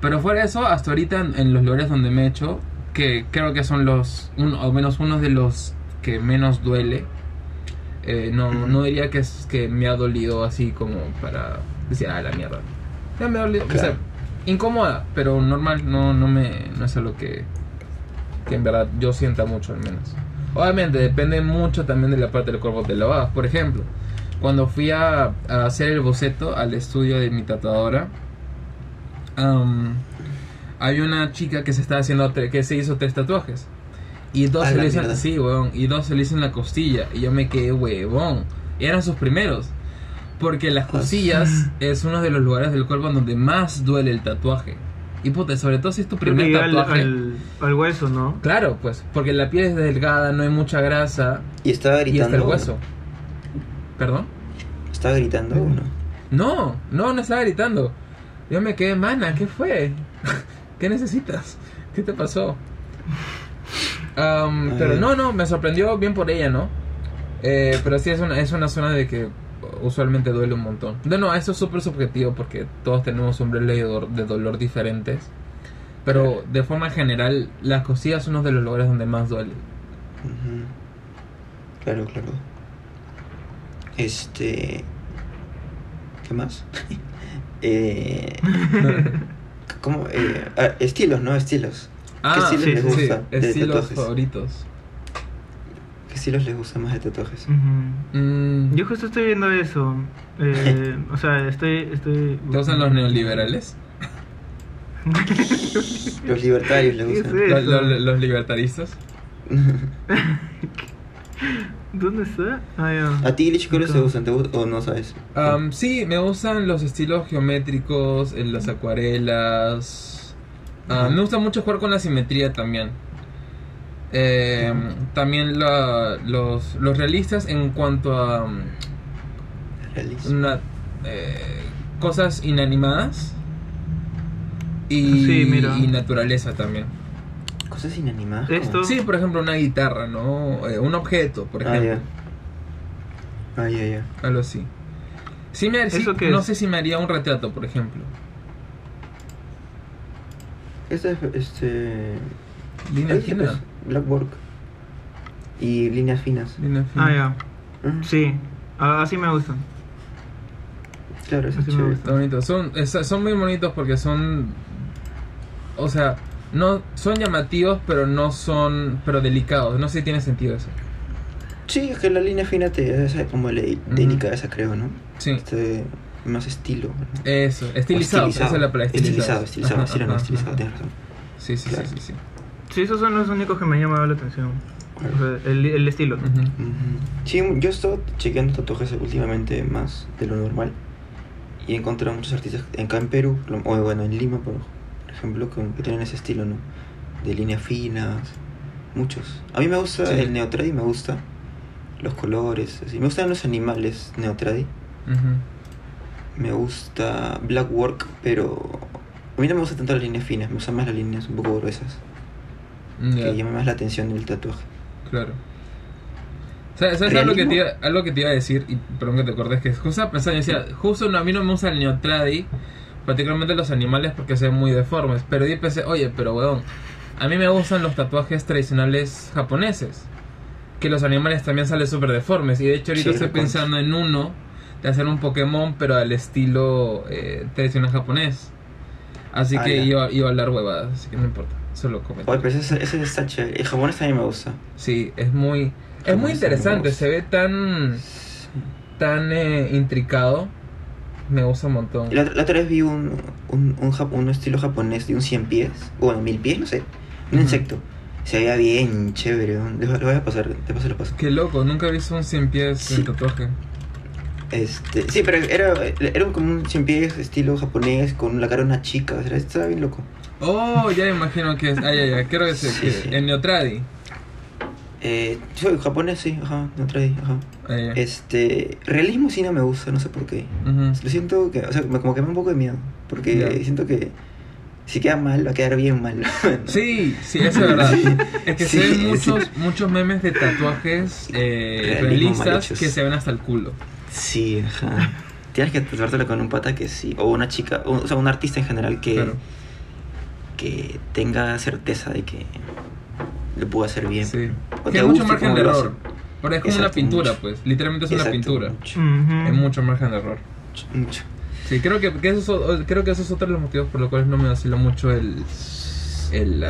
Pero fuera de eso, hasta ahorita en, los lugares donde me he hecho, que creo que son los, un, o menos unos de los que menos duele, Eh, no, no diría que es que me ha dolido así como para decir, ah, la mierda. Ya me ha dolido. O sea, Claro. Incómoda, pero normal, no, no me no es algo que, que en verdad yo sienta mucho al menos. Obviamente depende mucho también de la parte del cuerpo que lo hagas. Por ejemplo, cuando fui a, a hacer el boceto al estudio de mi tatuadora, am, hay una chica que se está haciendo que se hizo tres tatuajes. Y dos A se le hizo, mierda. sí, weón, y dos se le hizo en la costilla. Y yo me quedé huevón. Y eran sus primeros. Porque las costillas es uno de los lugares del cuerpo donde más duele el tatuaje. Y puta, sobre todo si es tu primer llega al, tatuaje. al, al hueso, ¿no? Claro, pues, porque la piel es delgada, no hay mucha grasa Y estaba y gritando. hasta el hueso. ¿Perdón? ¿Estaba gritando o no? No, no, estaba gritando. Yo me quedé, mana, ¿qué fue? ¿Qué necesitas? ¿Qué te pasó? Pero no, no, me sorprendió bien por ella, ¿no? Eh, pero sí es una, es una zona de que usualmente duele un montón. De no, eso es súper subjetivo porque todos tenemos umbrales de dolor, de dolor diferentes. Pero de forma general, las costillas son uno de los lugares donde más duele. Claro, claro. Este. ¿Qué más? eh, ¿Cómo? Eh, ah, estilos, ¿no? Estilos. Ah, estilos sí, les sí, Sí, gusta de estilos tatuajes? Favoritos. ¿Qué estilos les gusta más de tatuajes? Mm, Yo justo estoy viendo eso. Eh, o sea, estoy, estoy. ¿Te gustan los neoliberales? Los libertarios les ¿Qué gustan. es los libertaristas. ¿Dónde está? Ah. ¿A ti, Lich, cuáles te gustan? ¿Te gu- o no sabes? Am, sí, me gustan los estilos geométricos, eh, las acuarelas. Ah, Ujú. Me gusta mucho jugar con la simetría también. Eh, También la- los, los realistas en cuanto a una- eh, cosas inanimadas y, Sí, mira. y naturaleza también. Cosas inanimadas. Esto- Sí, por ejemplo, una guitarra, ¿no? Eh, un objeto, por Ah, ejemplo. ya. Ah, ya, ya. Algo así. Sí me, sí, ¿Eso qué no es? sé si me haría un retrato, por ejemplo. Este es este. Línea Ahí sí, fina. Black work. Y líneas finas. Línea fina. Ah, ya. Mm, Sí. Ah, así me gustan. Claro, eso es Así me chévere. gusta. Bonito. Son, es- son muy bonitos porque son. O sea, no son llamativos, pero no son. Pero delicados. No sé si tiene sentido eso. Sí, es que la línea fina te hace como le- Ujú. delicada, creo, ¿no? Sí. Este, más estilo. ¿no? Eso. Estilizado. O Esa es la palabra. Estilizado, estilizado. Ajá, sí, no, ajá, estilizado, ajá. tienes razón. Sí, sí, Claro. sí, sí, sí. Sí, esos son los únicos que me han llamado la atención. O sea, el, el estilo. Ujú. Ujú. Sí, yo he estado chequeando tatuajes últimamente más de lo normal. Y he encontrado muchos artistas acá en Perú, o bueno, en Lima, por, por ejemplo, que tienen ese estilo, ¿no? De líneas finas. Muchos. A mí me gusta Sí. el neotradi, me gusta. Los colores, así. Me gustan los animales neotradi. Me gusta Black Work, pero a mí no me gusta tanto las líneas finas, me gustan más las líneas un poco gruesas, Ya, que llaman más la atención del tatuaje. Claro. ¿Sabes, sabes algo, que te iba, algo que te iba a decir? Y perdón que te acordes que justo estaba pensando, yo decía, justo no, a mí no me gusta el neotradi, particularmente los animales porque se ven muy deformes. Pero yo pensé, oye, pero weón, a mí me gustan los tatuajes tradicionales japoneses. Que los animales también salen súper deformes. Y de hecho ahorita Sí, estoy pensando en uno de hacer un Pokémon, pero al estilo eh, tradicional japonés. Así Ah, que iba, iba a hablar huevadas, así que no importa, solo comento. Oye, pero ese, ese está chévere. El japonés también me gusta. Sí, es muy, es muy interesante, se ve tan, tan eh, intricado. Me gusta un montón. La, otra- la otra vez vi un, un, un, jap- un estilo japonés de un 100 pies, o bueno, mil pies, no sé, un Ujú. insecto. Se veía bien chévere. ¿no? Lo, lo voy a pasar, te paso lo paso. Qué loco, nunca he visto un 100 pies Sí. sin tatuaje. Este, sí, pero era, era como un 100 pies estilo japonés con la cara de una chica. o sea, estaba bien loco. Oh, ya imagino que es. Ay, ay, ay, creo que es Sí, que- sí. en Neotradi. Eh, soy japonés, sí, ajá, no trae, ajá. Este, realismo sí no me gusta, no sé por qué. Ujú. Lo siento que, o sea, como que me da un poco de miedo. Porque Ya. siento que si queda mal, va a quedar bien mal. ¿no? Sí, sí, eso es verdad. Es que se Sí, ven sí. muchos, muchos memes de tatuajes eh, realistas que se ven hasta el culo. Sí, ajá. Tienes que tratártelo con un pata que sí. O una chica, o, o sea, un artista en general que, Claro. Que tenga certeza de que lo pudo hacer bien. Sí. O te hay mucho margen de error. Pero es como Exacto, una pintura, mucho. pues. Literalmente es una pintura. Mucho. Es mucho margen de error. mucho. Sí, creo que, que eso, es- creo que eso es otro de los motivos por los cuales no me vacilo mucho el, el,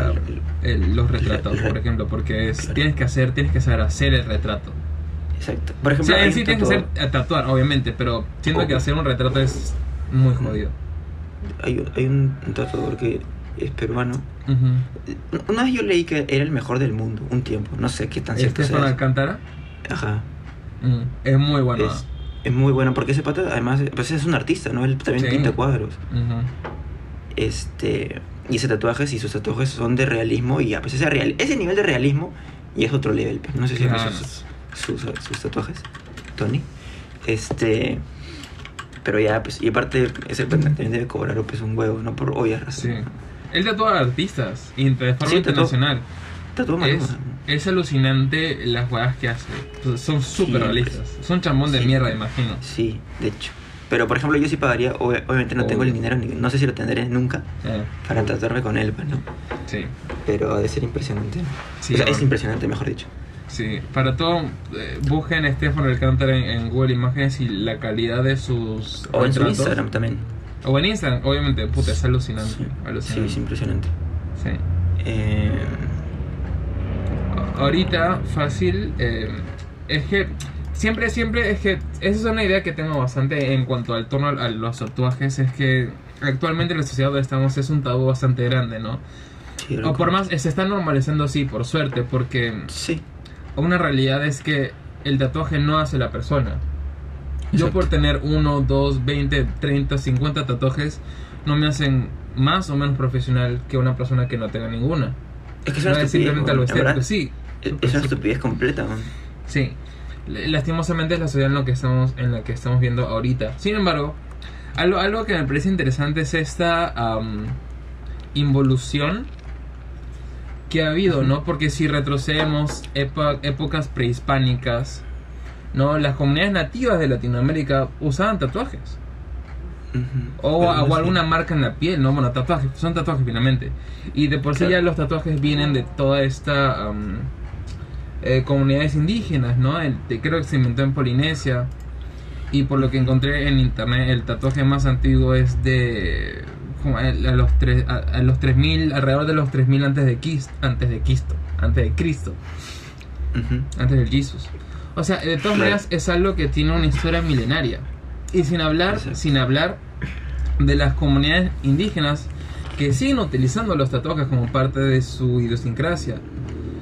el- los retratos, por ejemplo, porque es, Claro. tienes que hacer, tienes que saber hacer el retrato. Exacto. Por O ejemplo, sea, hay en sí un tienes que hacer, eh, tatuar, obviamente, pero siento que hacer un retrato es muy jodido. hay, hay un tatuador que es peruano. Una vez yo leí que era el mejor del mundo, un tiempo. No sé qué tan cierto Estefano. Alcántara Ajá. mm, es muy bueno. es, es muy bueno porque ese pata además pues es un artista, ¿no? Él también Sí. pinta cuadros. ¿ah? Este, y ese tatuajes y sus tatuajes son de realismo y ya, pues ese, real, ese nivel de realismo y es otro level. pues. No sé si Claro. sus, sus, sus tatuajes, Tony. Este, pero ya, pues, y aparte ese también debe cobrar pues un huevo, ¿no? Por obvias Sí. Él tatúa a artistas y de forma Sí, internacional. Tatúa. Es, es alucinante las jugadas que hace. Pues, Son súper Sí, realistas. Son chambón de Sí. mierda, imagino. Sí, de hecho. Pero por ejemplo, yo sí pagaría, ob- obviamente no tengo el Obvio. dinero, no sé si lo tendré nunca Eh, para tatuarme con él, pues, ¿no? sí, Pero ha de ser impresionante. Sí, o sea, es impresionante, mejor dicho. sí. Para todo, eh, busquen Estefano Alcántara en, en Google Imágenes y la calidad de sus O en su. Instagram también. O en Instagram, obviamente, puta, es alucinante. Sí, es impresionante. Sí. Eh, Ahorita, fácil, eh, es que siempre, siempre, es que esa es una idea que tengo bastante en cuanto al tono a los tatuajes, es que actualmente en la sociedad donde estamos es un tabú bastante grande, ¿no? sí, O por más, se está normalizando así, por suerte, porque Sí, una realidad es que el tatuaje no hace la persona. Yo por tener uno, dos, 20, 30, 50 tatuajes no me hacen más o menos profesional que una persona que no tenga ninguna. es que es No una es estupidez. simplemente algo estético, sí. Es una estupidez completa, man. Sí, lastimosamente es la sociedad en la que estamos, en la que estamos viendo ahorita. Sin embargo, algo, algo que me parece interesante es esta am, involución que ha habido, ¿no? Porque si retrocedemos épocas prehispánicas, ¿no? Las comunidades nativas de Latinoamérica usaban tatuajes. O, o alguna marca en la piel, ¿no? Bueno, tatuajes, son tatuajes finalmente. Y de por sí Claro. ya los tatuajes vienen de toda esta am, eh, comunidades indígenas, ¿no? El- creo que se inventó en Polinesia. Y por lo que encontré en internet, el tatuaje más antiguo es de como a, los tres, a, a los 3000, alrededor de los 3000 antes de Cristo, antes de Cristo, antes de Cristo, antes del Jesus. O sea, de todas maneras es algo que tiene una historia milenaria. Y sin hablar, Exacto. sin hablar de las comunidades indígenas que siguen utilizando los tatuajes como parte de su idiosincrasia.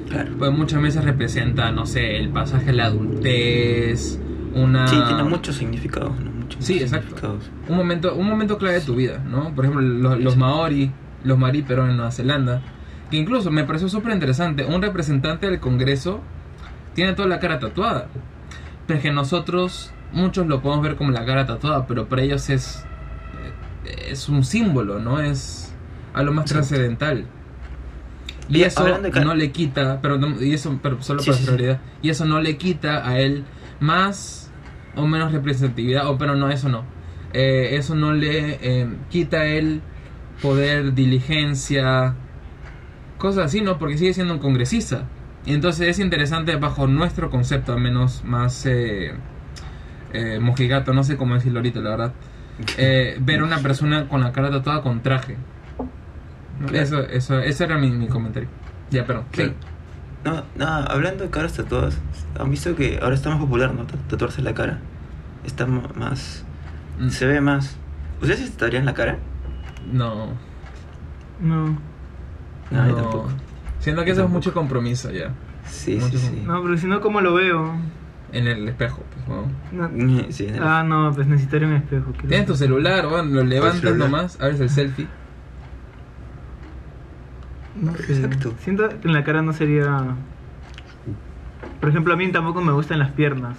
Claro. Pues muchas veces representa, no sé, el pasaje a la adultez, una... Sí, tiene muchos significados, ¿no? Muchos Sí, exacto. un momento, un momento clave de tu vida, ¿no? Por ejemplo, los, los maori, los marí, pero en Nueva Zelanda, que incluso me pareció súper interesante, un representante del Congreso tiene toda la cara tatuada. Pero es que nosotros, muchos lo podemos ver como la cara tatuada, pero para ellos es, eh, es un símbolo, ¿no? Es algo más Exacto. trascendental. Y Y eso no le quita, pero, no- y eso, pero solo Sí, para sí, sí. realidad, y eso no le quita a él más o menos representatividad, o pero no, eso no. Eh, eso no le eh, quita a él poder, diligencia, cosas así, ¿no? Porque sigue siendo un congresista. Entonces es interesante bajo nuestro concepto, al menos más eh, eh, mojigato, no sé cómo decirlo ahorita, la verdad. eh, ver una persona con la cara tatuada con traje. Claro. Eso, eso, ese era mi, mi comentario. Ya, pero, sí. No, nada, hablando de caras tatuadas, han visto que ahora está más popular, ¿no? Tatu- Tatuarse la cara. Está más. Mm, Se ve más. ¿Ustedes se tatuarían la cara? No, No. No, yo no. tampoco. Siento que eso es mucho compromiso ya. Sí, Mucho sí, sí. No, pero si no, ¿cómo lo veo? En el espejo, pues, ¿no? No. Sí, en el- Ah, no, pues necesitaría un espejo. Tienes tu celular, bueno, lo levantas nomás, abres el selfie. No sé. Exacto. Siento que en la cara no sería. Por ejemplo, a mí tampoco me gustan las piernas.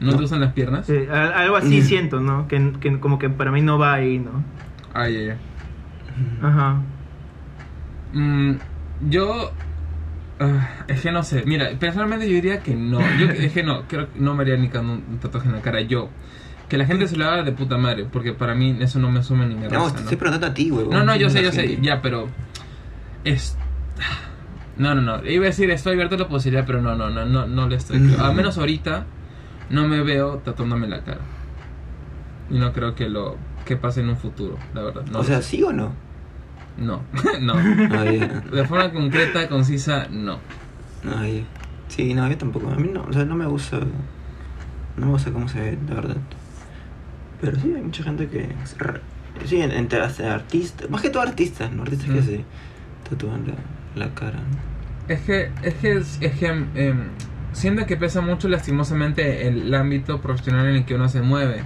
¿No, No. te usan las piernas? Eh, al- algo así Mm. siento, ¿no? Que, que como que para mí no va ahí, ¿no? Ah, ya, ya. Ajá. Mm, yo. Ah, es que no sé. Mira, personalmente yo diría que no. Yo es que no, creo que no me haría ni un tatuaje en la cara. Yo. Que la gente se lo haga de puta madre, porque para mí eso no me asume ni me No, te ¿no? estoy preguntando a ti, huevón. No, no, yo sé, yo sé, ya, pero. Es. No, no, no. Iba a decir, estoy abierto a la posibilidad, pero no, no, no, no, no le estoy. Mm. Al menos ahorita no me veo tatuándome la cara. Y no creo que lo que pase en un futuro, la verdad. No, o sea, ¿sí o no? No, no. Ah, ya. De forma concreta, concisa, no. Ah, ya. Sí, no, yo tampoco. A mí no, o sea, no me gusta. No me gusta cómo se ve, la verdad. Pero sí, hay mucha gente que. Sí, en- entre artistas. Más que todo artistas, ¿no? Artistas que Mm. se tatúan la, la cara, ¿no? Es que, es que, es que em, siento que pesa mucho lastimosamente el ámbito profesional en el que uno se mueve.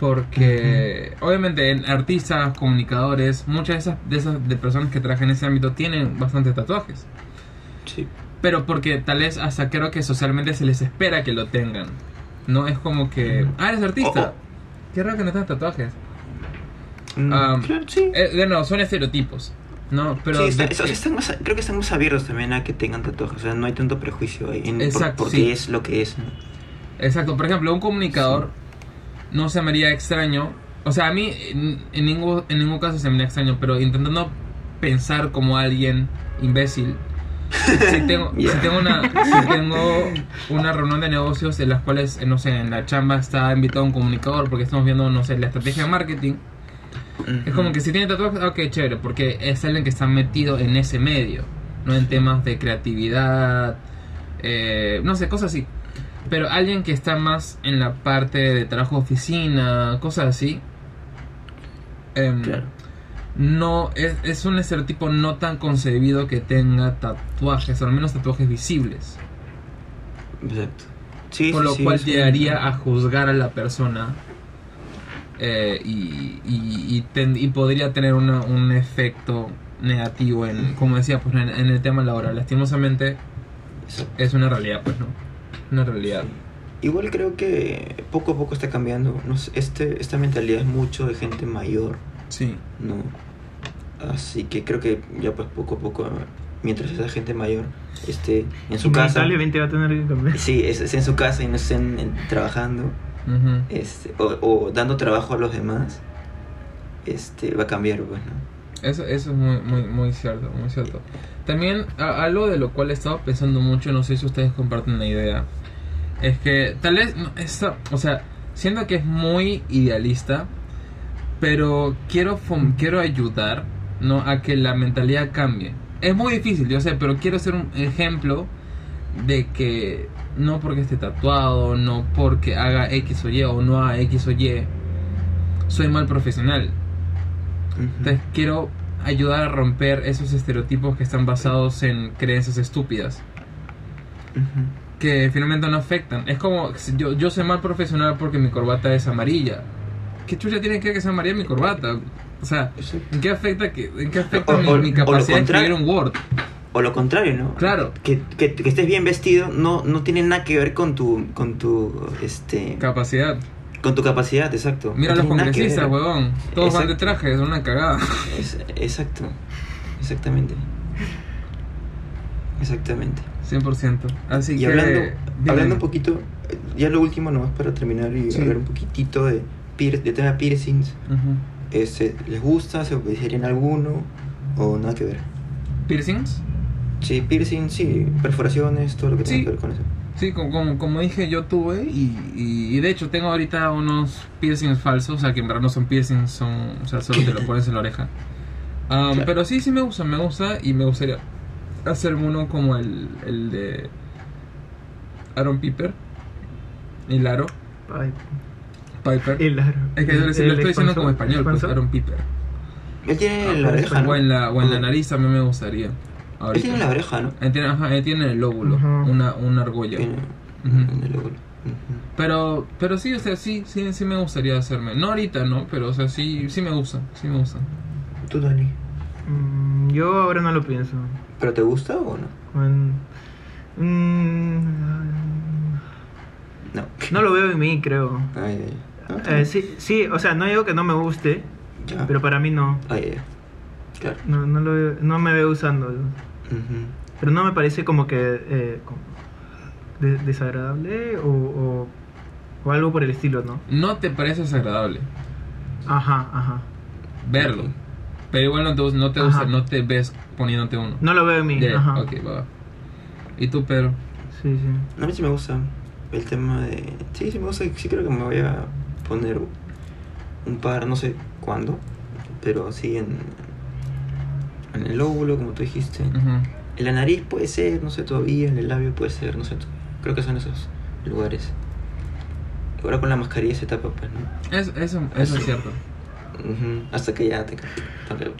Porque obviamente en artistas, comunicadores, muchas de esas, de esas de personas que trabajan en ese ámbito tienen bastantes tatuajes. Sí. Pero porque tal vez hasta creo que socialmente se les espera que lo tengan. No es como que, ah, eres artista. Oh, Qué raro que no tengas tatuajes. Mm, Ah, claro, sí. Eh, de nuevo, son estereotipos. No, pero sí, está- de- o sea, están más, creo que están más abiertos también a que tengan tatuajes. O sea, no hay tanto prejuicio ahí. En, por- porque sí. es lo que es, ¿no? Exacto, por ejemplo, un comunicador no se me haría extraño. O sea, a mí en, en ningún, en ningún caso se me haría extraño, pero intentando pensar como alguien imbécil. Si tengo, Ya. si tengo, una, si tengo una reunión de negocios en las cuales, eh, no sé, en la chamba está invitado un comunicador porque estamos viendo, no sé, la estrategia de marketing. Es como que si tiene tatuajes, ok, chévere, porque es alguien que está metido en ese medio, no en temas de creatividad, eh, no sé, cosas así. Pero alguien que está más en la parte de trabajo oficina, cosas así, em, Claro. no es, es un estereotipo no tan concebido que tenga tatuajes, o al menos tatuajes visibles. Exacto. Sí, lo sí, cual llegaría a juzgar a la persona eh, y, y, y ten- y podría tener una- un efecto negativo en, como decía, pues en, en el tema laboral. Lastimosamente es una realidad, pues no. Una realidad. Igual creo que poco a poco está cambiando. No sé, este, esta mentalidad es mucho de gente mayor, Sí. ¿no? Así que creo que ya pues poco a poco, mientras esa gente mayor esté en su casa. Inevitablemente va a tener que cambiar. Sí, es, es en su casa y no estén en- trabajando Ujú. este, o, o dando trabajo a los demás, este, va a cambiar, pues, ¿no? Eso, eso es muy, muy, muy cierto, muy cierto. También a- algo de lo cual he estado pensando mucho, no sé si ustedes comparten una idea, es que tal vez, no, esto, o sea, siento que es muy idealista, pero quiero, quiero ayudar ¿no? a que la mentalidad cambie. Es muy difícil, yo sé, pero quiero ser un ejemplo de que no porque esté tatuado, no porque haga X o Y o no haga X o Y, soy mal profesional. Entonces quiero ayudar a romper esos estereotipos que están basados en creencias estúpidas. Ujú. Que finalmente no afectan. Es como, si yo, yo soy mal profesional porque mi corbata es amarilla. ¿Qué chucha tiene que ver que sea amarilla mi corbata? O sea, Exacto. ¿en qué afecta, que, en qué afecta O- mi, o- mi capacidad de escribir un Word? O lo contrario, ¿no? Claro. Que, que, que estés bien vestido no, no tiene nada que ver con tu, con tu, este, Capacidad. con tu capacidad, exacto. Mira No los congresistas, huevón. Todos van de Exacto. traje, es una cagada. Es- exacto, exactamente. Exactamente. 100%. Así y que... hablando, dime. hablando un poquito, ya lo último nomás para terminar y Sí. hablar un poquitito de, de tema piercings. Ujú. Este, ¿Les gusta? ¿Se obedecerían alguno? ¿O nada que ver? ¿Piercings? Sí, piercings, sí, perforaciones, todo lo que tenga Sí. que ver con eso. Sí, como, como, como dije, yo tuve y, y, y de hecho tengo ahorita unos piercings falsos, o sea que en verdad no son piercings, son, o sea, solo te lo pones en la oreja. Um, Claro. Pero sí, sí me gusta, me gusta y me gustaría hacerme uno como el, el de Aaron Piper, el Aro, Piper. el aro. es que lo El- estoy diciendo como expansor- español, pues. Aaron Piper. Él tiene Ah, la pues, oreja, ¿no? O en la, o en la nariz también me gustaría. Él Ahorita. tiene la oreja, ¿no? Él tiene, ajá, él tiene el lóbulo, Ujú. una, una argolla. Tiene Ujú. en el. Ujú. Pero, pero sí, o sea, sí, sí, sí me gustaría hacerme. No ahorita, ¿no? Pero, o sea, sí, sí me gusta, sí me gusta. ¿Tú, Dani? Mm, yo ahora no lo pienso. ¿Pero te gusta o no? Bueno, mm, No. no lo veo en mí, creo. Ay, ay, ay. Ah, Eh, sí, sí, o sea, no digo que no me guste, ya. pero para mí no. Ay, ay, ay. Claro. No, no, lo veo- no me veo usando. Pero no me parece como que eh, como de- desagradable o, o, o algo por el estilo, ¿no? No te parece desagradable Ajá, ajá. verlo. Pero igual no te, no te, gusta, no te ves poniéndote uno. No lo veo en mí. Ya, Ajá. ok, va. va. ¿Y tú, Pedro? Sí, sí. A mí sí me gusta el tema de... Sí, sí me gusta. Sí creo que me voy a poner un par, no sé cuándo, pero sí en, en el lóbulo, como tú dijiste. Ujú. En la nariz puede ser, no sé todavía, en el labio puede ser, no sé. Creo que son esos lugares. Ahora con la mascarilla se tapa, pues, ¿no? Es- eso, eso es cierto. Hasta que ya te toque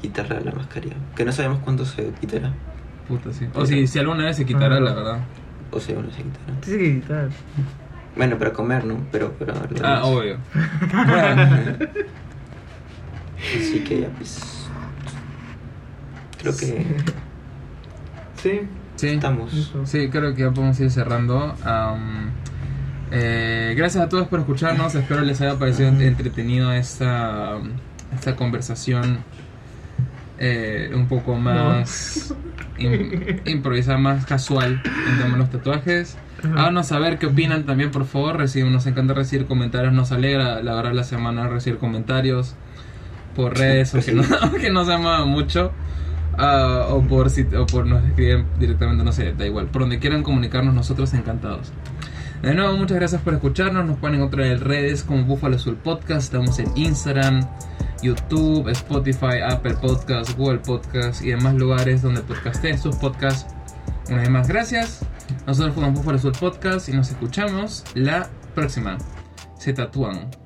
quitarla la mascarilla. Que no sabemos cuándo se quitará. Puta, sí. O si, si alguna vez se quitará, Ajá. la verdad. O sea, no se quitará. Sí, quitar. Bueno, para comer, ¿no? Pero, pero... Ah, obvio. Así que ya, pues... Creo que Sí. Sí. estamos. Sí, creo que ya podemos ir cerrando. Am, eh, gracias a todos por escucharnos. Espero les haya parecido entretenido esta, esta conversación eh, un poco más im- improvisada, más casual en de los tatuajes. Háganos saber qué opinan también, por favor. Recibimos, nos encanta recibir comentarios. Nos alegra, la verdad, la semana recibir comentarios por redes, aunque no, aunque no se mucho. Ah, o por si, o por nos escriben directamente, no sé, da igual. Por donde quieran comunicarnos, nosotros encantados. De nuevo, muchas gracias por escucharnos. Nos pueden encontrar en redes como Búfalo Azul Podcast. Estamos en Instagram, YouTube, Spotify, Apple Podcasts, Google Podcasts y demás lugares donde podcasteen sus podcasts. Una vez más, gracias. Nosotros fuimos Búfalo Azul Podcast y nos escuchamos la próxima. Se tatúan.